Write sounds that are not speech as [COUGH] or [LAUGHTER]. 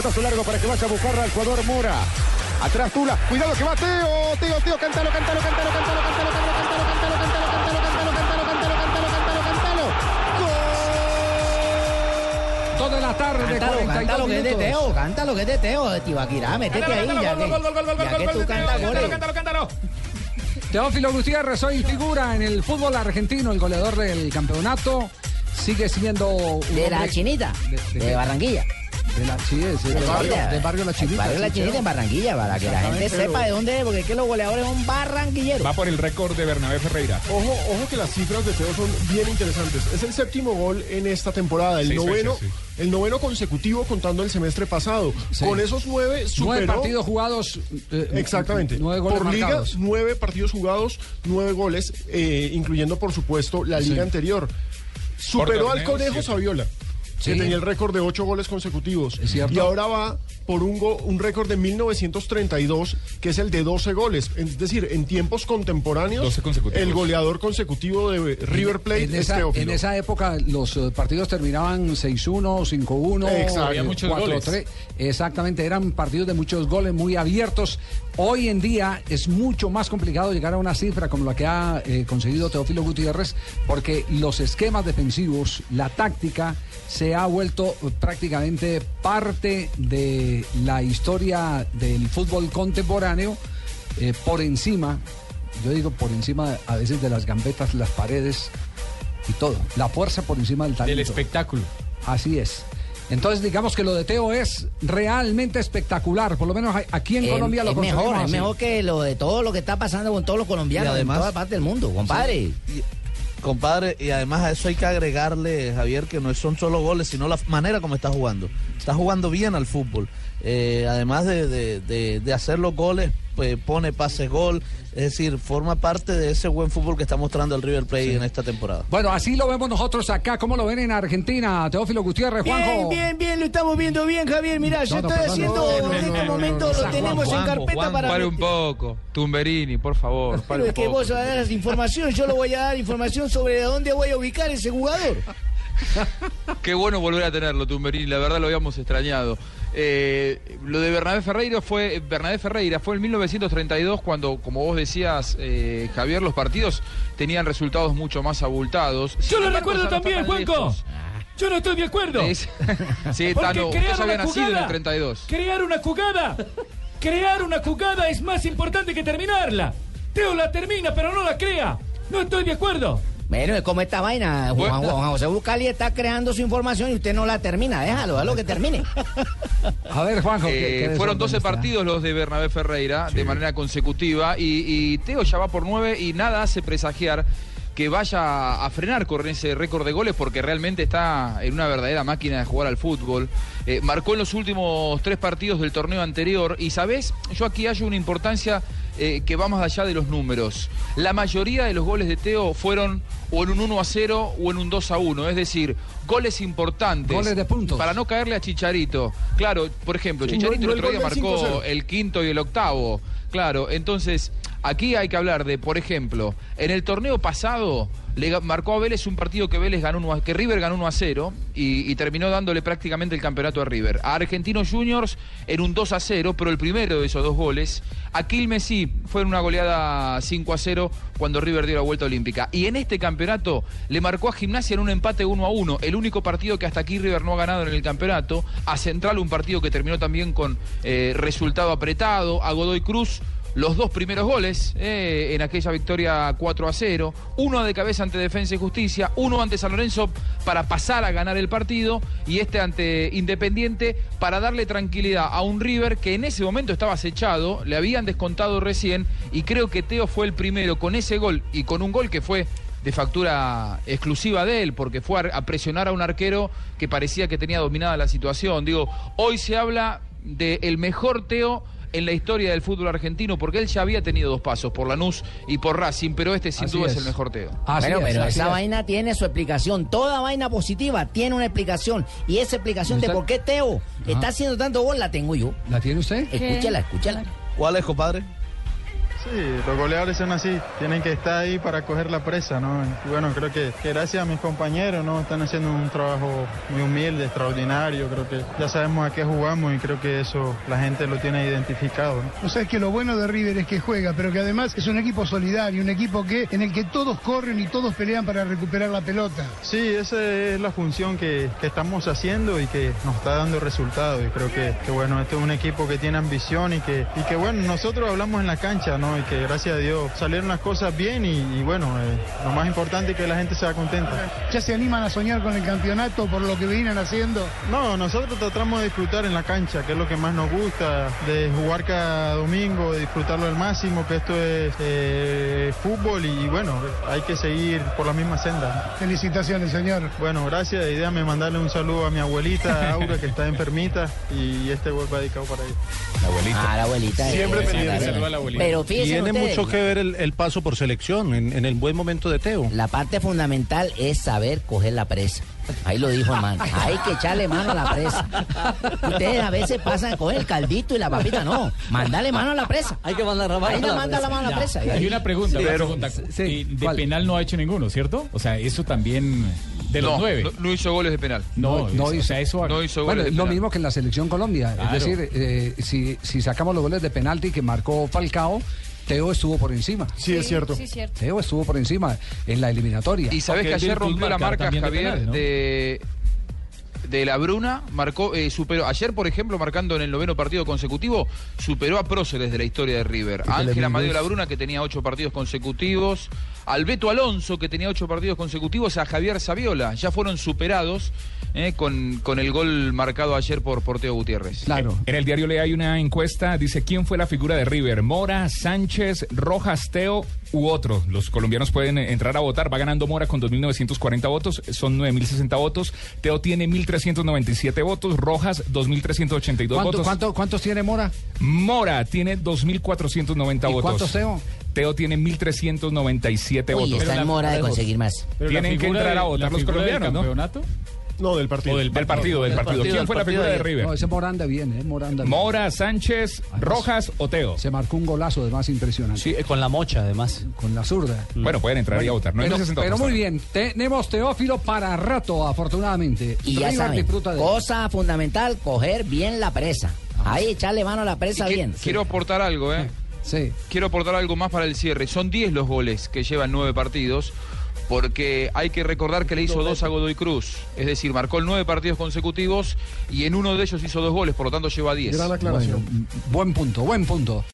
Paso largo para que vaya a buscar al jugador Mora. Atrás Tula. Cuidado que va Teo. Teo, Teo, cántalo, cántalo, cántalo, cántalo, cántalo, cántalo, cántalo, cántalo, cántalo, cántalo, cántalo, cántalo, cántalo, cántalo, cántalo, cántalo. Toda la tarde, Cántalo, 42 cántalo que es de. Teo, cántalo que es de Teo, de Tibaquirá, métete ahí, ya que, ya que tú cantas goles. Teófilo Gutiérrez hoy figura en el fútbol argentino, el goleador del campeonato. Sigue siendo De la Chinita, de Barranquilla. De la sí, es, De del barrio, del barrio La Chinita. Barrio La sí, Chinita en Barranquilla, para que la gente sepa de dónde es, porque es que los goleadores son barranquilleros. Va por el récord de Bernabé Ferreira. Ojo, ojo que las cifras de Teo son bien interesantes. Es el séptimo gol en esta temporada, el Seis noveno, fechas, el noveno consecutivo contando el semestre pasado. Sí. Con esos nueve superó. Nueve partidos jugados. eh, Exactamente. Nueve goles por liga, marcados. nueve partidos jugados, nueve goles, eh, incluyendo por supuesto la liga Sí. anterior. Superó al Conejo. Saviola. Sí. Que tenía el récord de ocho goles consecutivos. Es cierto. Y ahora va por un, go- un récord de 1932, que es el de 12 goles. Es decir, en tiempos contemporáneos, 12 consecutivos. el goleador consecutivo de River Plate en es esa, Teófilo. en esa época los eh, partidos terminaban 6-1, 5-1, Exacto. Había muchos goles. 4-3. Exactamente, eran partidos de muchos goles muy abiertos. Hoy en día es mucho más complicado llegar a una cifra como la que ha eh, conseguido Teófilo Gutiérrez porque los esquemas defensivos, la táctica se ha vuelto prácticamente parte de la historia del fútbol contemporáneo eh, por encima, yo digo por encima a veces de las gambetas, las paredes y todo. La fuerza por encima del talento. Del espectáculo. Así es. Entonces digamos que lo de Teo es realmente espectacular, por lo menos aquí en Es- Colombia lo es mejor, es mejor que lo de todo lo que está pasando con todos los colombianos Y además- en toda parte del mundo, compadre. Compadre, y además a eso hay que agregarle, Javier, que no son solo goles, sino la manera como está jugando. Está jugando bien al fútbol. Eh, además de, de- de- hacer los goles, pone pases gol. Es decir, forma parte de ese buen fútbol que está mostrando el River Plate en esta temporada. Bueno, así lo vemos nosotros acá. ¿Cómo lo ven en Argentina? Teófilo Gutiérrez, Bien, Juanjo. bien, bien, lo estamos viendo bien, Javier. Mirá, yo No, estoy perdón, haciendo no, no, en este momento, no, no, lo tenemos en carpeta Juanjo, para... Pare un poco, Tumberini, por favor. pare Pero es que poco. vos vas a dar información, yo le voy a dar información sobre dónde voy a ubicar ese jugador. [LAUGHS] Qué bueno volver a tenerlo, Tumberini. La verdad lo habíamos extrañado. Eh, lo de Bernabé Ferreira fue Bernabé Ferreira fue en 1932 cuando, como vos decías, eh, Javier, los partidos tenían resultados mucho más abultados. Sin Yo lo embargo, recuerdo también, Juanco. lejos. Yo no estoy de acuerdo. Es- [LAUGHS] sí, Porque Tano, crear una en el 32. crear una jugada, crear una jugada es más importante que terminarla. Teo la termina, pero no la crea. No estoy de acuerdo. Bueno, es como esta vaina, Juan. Juan José Bucali está creando su información y usted no la termina, déjalo, déjalo que termine. [LAUGHS] A ver, Juanjo. ¿qué- Eh, qué fueron 12 desorden está? partidos los de Bernabé Ferreira de manera consecutiva y, y Teo ya va por 9 y nada hace presagiar que vaya a frenar con ese récord de goles porque realmente está en una verdadera máquina de jugar al fútbol. Eh, marcó en los últimos tres partidos del torneo anterior y, ¿sabes? Yo aquí hallo una importancia eh, que va más allá de los números. La mayoría de los goles de Teo fueron o en un 1 a 0 o en un 2 a 1, es decir, goles importantes. Goles de puntos. Para no caerle a Chicharito. Claro, por ejemplo, Sí, Chicharito no- no el otro día marcó 5-0. el quinto y el octavo. Claro, entonces aquí hay que hablar de, por ejemplo, en el torneo pasado le marcó a Vélez un partido que Vélez ganó que River ganó 1 a 0 y, terminó dándole prácticamente el campeonato a River. A Argentinos Juniors en un 2 a 0, pero el primero de esos dos goles. A Quilmes fue en una goleada 5 a 0 cuando River dio la vuelta olímpica. Y en este campeonato le marcó a Gimnasia en un empate 1 a 1, el único partido que hasta aquí River no ha ganado en el campeonato. A Central un partido que terminó también con eh, resultado apretado. A Godoy Cruz los dos primeros goles eh, en aquella victoria 4 a 0, uno de cabeza ante Defensa y Justicia, uno ante San Lorenzo para pasar a ganar el partido y este ante Independiente para darle tranquilidad a un River que en ese momento estaba acechado, le habían descontado recién y creo que Teo fue el primero con ese gol y con un gol que fue de factura exclusiva de él, porque fue a, presionar a un arquero que parecía que tenía dominada la situación. Digo, hoy se habla del mejor Teo en la historia del fútbol argentino, porque él ya había tenido dos pasos, por Lanús y por Racing, pero este sin Así duda es. es. el mejor Teo. Así bueno, es, pero así esa es. vaina tiene su explicación. Toda vaina positiva tiene una explicación. Y esa explicación de por qué Teo está haciendo tanto gol la tengo yo. ¿La tiene usted? Escúchala, escúchala. ¿Cuál es, compadre? Sí, los goleadores son así, tienen que estar ahí para coger la presa, ¿no? Y bueno, creo que, que gracias a mis compañeros, ¿no? Están haciendo un trabajo muy humilde, extraordinario, creo que ya sabemos a qué jugamos y creo que eso la gente lo tiene identificado, ¿no? O sea, es que lo bueno de River es que juega, pero que además es un equipo solidario, un equipo que en el que todos corren y todos pelean para recuperar la pelota. Sí, esa es la función que, que estamos haciendo y que nos está dando resultados. Y creo que, que, bueno, este es un equipo que tiene ambición y que, y que bueno, nosotros hablamos en la cancha, ¿no? Y que gracias a Dios salieron las cosas bien y, y bueno, eh, lo más importante es que la gente sea contenta. ¿Ya se animan a soñar con el campeonato por lo que vienen haciendo? No, nosotros tratamos de disfrutar en la cancha, que es lo que más nos gusta, de jugar cada domingo, de disfrutarlo al máximo, que esto es eh, fútbol y bueno, hay que seguir por la misma senda. Felicitaciones, señor. Bueno, gracias. Idea me mandarle un saludo a mi abuelita, [LAUGHS] Aura, que está enfermita, y este gol va dedicado para ella. La abuelita. Ah, la abuelita. Siempre eh, pendiente. claro. Saluda a la abuelita. Pero Tiene ustedes, mucho que ver el, el paso por selección en, en el buen momento de Teo. La parte fundamental es saber coger la presa. Ahí lo dijo hermano. Hay que echarle mano a la presa. Ustedes a veces pasan con el caldito y la papita. No, mándale mano a la presa. Hay que mandar la mano Ahí la manda presa. la mano a la presa. Hay una pregunta, una pregunta. sí, Y de ¿cuál? penal no ha hecho ninguno, ¿cierto? O sea, eso también de los no, nueve. no, no hizo goles de penal. No, No hizo. o sea, eso No hizo Bueno, goles de lo penal. mismo que en la selección Colombia. Claro. Es decir, eh, si, si sacamos los goles de penalti que marcó Falcao, Teo estuvo por encima. Sí, es cierto. Sí, cierto. Teo estuvo por encima en la eliminatoria. Y sabés Aunque que ayer rompió la marca, de Javier, penal, ¿no? de, de la Bruna, marcó, eh, superó, ayer por ejemplo, marcando en el noveno partido consecutivo, superó a próceres de la historia de River. A Ángel Amadeo La Bruna, que tenía ocho partidos consecutivos, al Beto Alonso, que tenía ocho partidos consecutivos, a Javier Saviola, ya fueron superados eh, con, con el gol marcado ayer por Porteo Gutiérrez. Claro. En el diario Le hay una encuesta, dice quién fue la figura de River, Mora, Sánchez, Rojas, Teo u otro. Los colombianos pueden entrar a votar, va ganando Mora con 2.940 votos, son 9.060 votos, Teo tiene 1.397 votos, Rojas 2.382 ¿Cuánto- votos. cuánto- ¿Cuántos tiene Mora? Mora tiene 2.490 ¿Y votos. cuántos Teo? Teo tiene 1.397 Uy, votos. está en mora de conseguir más. Tienen que entrar a votar los colombianos, ¿no? campeonato? No, del partido. O del Del partido, del Del partido. partido, ¿Quién fue la figura de de. River? No, ese Moranda bien, ¿eh? Moranda bien. Mora, Sánchez, Rojas o Teo. Se marcó un golazo de más impresionante. Sí, eh, con la mocha, además. Con la zurda. Bueno, pueden entrar y a votar. No Pero, 9.60 pero votos muy bien, tenemos Teófilo para rato, afortunadamente. Y ya River saben, disfruta de- cosa fundamental, coger bien la presa. Ahí echarle mano a la presa bien. Quiero aportar algo, ¿eh? Sí. Quiero aportar algo más para el cierre. Son 10 los goles que llevan nueve partidos, porque hay que recordar que le hizo dos a Godoy Cruz. Es decir, marcó nueve partidos consecutivos y en uno de ellos hizo dos goles, por lo tanto lleva 10. Gran aclaración. Bueno, buen punto, buen punto.